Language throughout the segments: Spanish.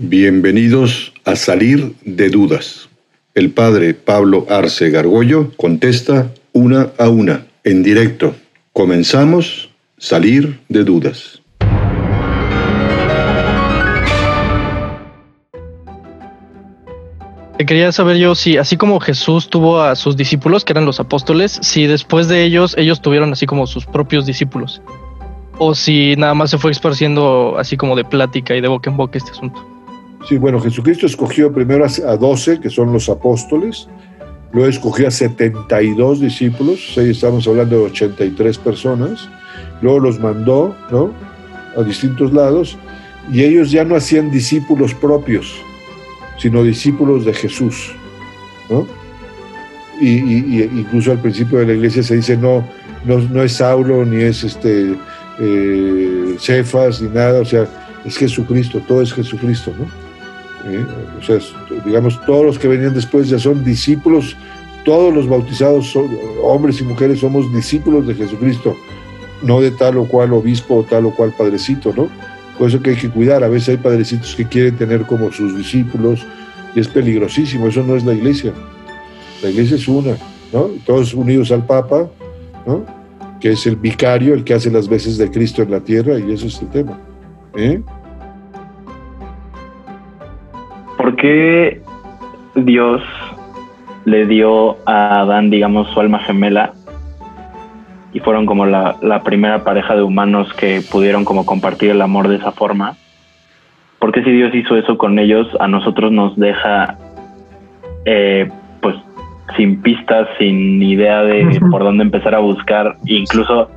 Bienvenidos a Salir de Dudas. El padre Pablo Arce Gargollo contesta una a una, en directo. Comenzamos Salir de Dudas. Quería saber yo si, así como Jesús tuvo a sus discípulos, que eran los apóstoles, si después de ellos, ellos tuvieron así como sus propios discípulos. O si nada más se fue esparciendo así como de plática y de boca en boca este asunto. Sí, bueno, Jesucristo escogió primero a 12, que son los apóstoles, luego escogió a 72 discípulos, ahí estamos hablando de 83 personas, luego los mandó, ¿no? A distintos lados, y ellos ya no hacían discípulos propios, sino discípulos de Jesús, ¿no? Y, incluso al principio de la iglesia se dice, no, no, no es Saulo, ni es este eh, Cefas, ni nada, o sea, es Jesucristo, todo es Jesucristo, ¿no? ¿Eh? o sea, digamos, todos los que venían después ya son discípulos, todos los bautizados, hombres y mujeres, somos discípulos de Jesucristo, no de tal o cual obispo o tal o cual padrecito, ¿no? Por eso que hay que cuidar, a veces hay padrecitos que quieren tener como sus discípulos y es peligrosísimo, eso no es la iglesia, la iglesia es una, ¿no? Todos unidos al Papa, ¿no? Que es el vicario, el que hace las veces de Cristo en la tierra y eso es el tema. ¿eh? ¿Por qué Dios le dio a Adán, digamos, su alma gemela y fueron como la, primera pareja de humanos que pudieron como compartir el amor de esa forma? ¿Por qué si Dios hizo eso con ellos, a nosotros nos deja eh, pues sin pistas, sin idea de por dónde empezar a buscar, incluso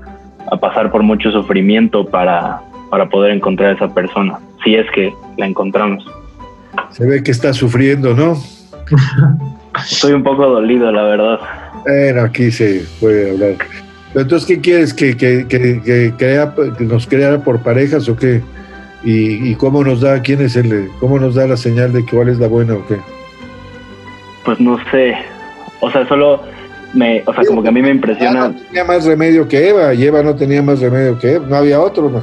a pasar por mucho sufrimiento para, para poder encontrar a esa persona, si es que la encontramos? Se ve que está sufriendo, ¿no? Estoy un poco dolido, la verdad. Bueno, aquí se puede hablar. entonces, ¿qué quieres? ¿Que, que, que, crea, que nos creara por parejas o qué? ¿Y, cómo nos da, quién es el, cómo nos da la señal de cuál es la buena o qué? Pues no sé. O sea, solo me, o sea, como que a mí me impresiona. No tenía más remedio que Eva, y Eva no tenía más remedio que Eva, no había otro. ¿no?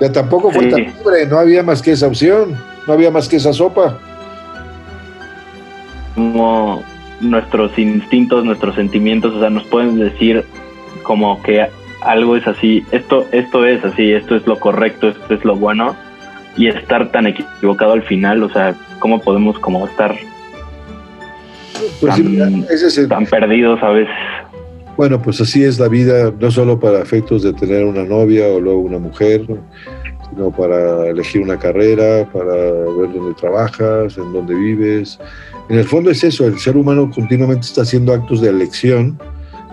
Ya tampoco fue tan libre, no había más que esa opción no había más que esa sopa. Como nuestros instintos, nuestros sentimientos, o sea, nos pueden decir como que algo es así, esto, esto es así, esto es lo correcto, esto es lo bueno, y estar tan equivocado al final, o sea, ¿cómo podemos como estar pues tan, perdidos a veces? Bueno, pues así es la vida, no solo para efectos de tener una novia o luego una mujer, sino para elegir una carrera, para ver dónde trabajas, en dónde vives. En el fondo es eso, el ser humano continuamente está haciendo actos de elección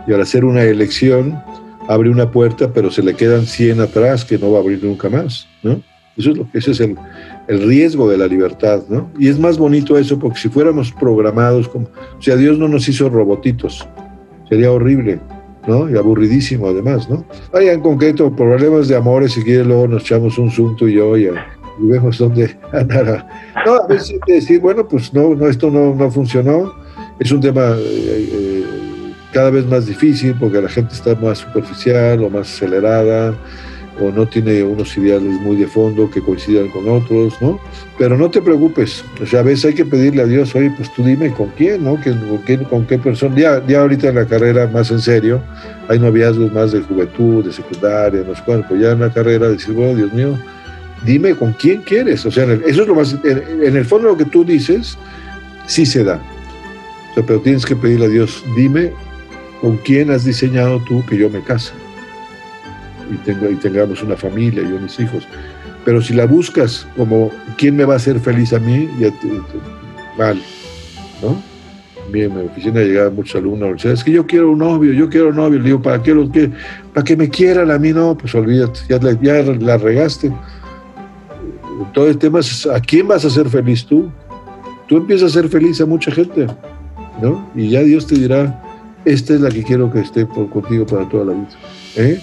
y al hacer una elección abre una puerta, pero se le quedan 100 atrás que no va a abrir nunca más, ¿no? Eso es lo ese es el, el, riesgo de la libertad, ¿no? Y es más bonito eso porque si fuéramos programados como, o sea, Dios no nos hizo robotitos, sería horrible. ¿No? Y aburridísimo además, ¿no? Hay en concreto problemas de amores, si quieres luego nos echamos un zoom y yo y, vemos dónde andar. No, a veces decir, bueno, pues no, no esto no, no funcionó, es un tema eh, eh, cada vez más difícil porque la gente está más superficial o más acelerada, o no tiene unos ideales muy de fondo que coincidan con otros, ¿no? Pero no te preocupes, o sea, a veces hay que pedirle a Dios, oye, pues tú dime con quién, ¿no? ¿Con, quién, con qué persona? Ya, ya ahorita en la carrera, más en serio, hay noviazgos más de juventud, de secundaria, no sé cuánto, ya en la carrera decir, bueno, Dios mío, dime con quién quieres, o sea, eso es lo más, en, el fondo lo que tú dices, sí se da, pero tienes que pedirle a Dios, dime con quién has diseñado tú que yo me case y, tengo, y tengamos una familia y unos hijos. Pero si la buscas como quién me va a hacer feliz a mí, ya mal, ¿no? Bien, en mi oficina llegaban muchos alumnos, es que yo quiero un novio, yo quiero un novio. Le digo, ¿para qué los que ¿Para que me quieran a mí? No, pues olvídate, ya ya la regaste. Todo el tema es, ¿a quién vas a hacer feliz tú? Tú empiezas a ser feliz a mucha gente, ¿no? Y ya Dios te dirá, esta es la que quiero que esté por, contigo para toda la vida. ¿Eh?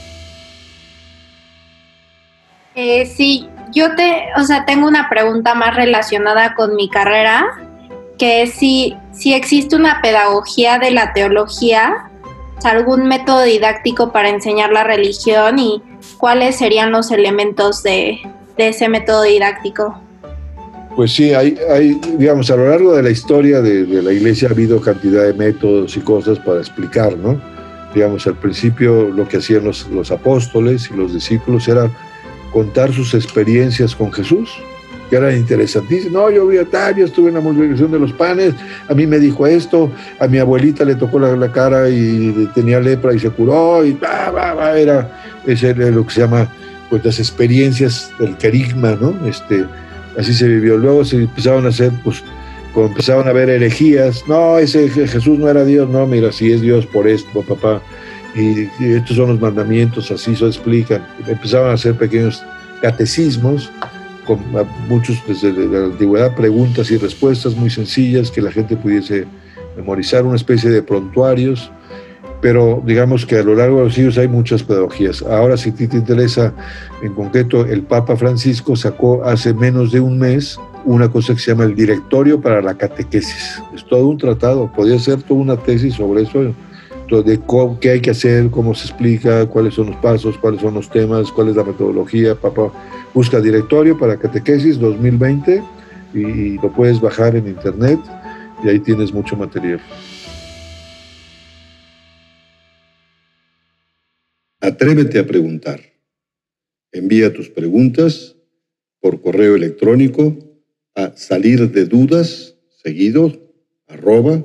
Eh, sí, yo te, o sea, tengo una pregunta más relacionada con mi carrera, que es si, si existe una pedagogía de la teología, algún método didáctico para enseñar la religión y cuáles serían los elementos de, ese método didáctico. Pues sí, hay, hay, digamos, a lo largo de la historia de, de, la iglesia ha habido cantidad de métodos y cosas para explicar, ¿no? Digamos, al principio lo que hacían los, los apóstoles y los discípulos era contar sus experiencias con Jesús, que eran interesantísimas. No, yo vi a tal, yo estuve en la multiplicación de los panes, a mí me dijo esto, a mi abuelita le tocó la, cara y tenía lepra y se curó, y bah, bah, bah, era, ese lo que se llama, pues las experiencias del querigma, ¿no? Este, así se vivió. Luego se empezaron a hacer, pues, cuando empezaron a ver herejías, no, ese Jesús no era Dios, no, mira, si es Dios por esto, papá, y, estos son los mandamientos, así se explican. Empezaron a hacer pequeños catecismos, con muchos desde la antigüedad, preguntas y respuestas muy sencillas que la gente pudiese memorizar, una especie de prontuarios, pero digamos que a lo largo de los siglos hay muchas pedagogías. Ahora, si te interesa, en concreto, el Papa Francisco sacó hace menos de un mes una cosa que se llama el Directorio para la Catequesis. Es todo un tratado, podría ser toda una tesis sobre eso, de qué hay que hacer, cómo se explica, cuáles son los pasos, cuáles son los temas, cuál es la metodología. Papa busca Directorio para Catequesis 2020 y, y lo puedes bajar en internet y ahí tienes mucho material. Atrévete a preguntar. Envía tus preguntas por correo electrónico a salir de dudas seguido arroba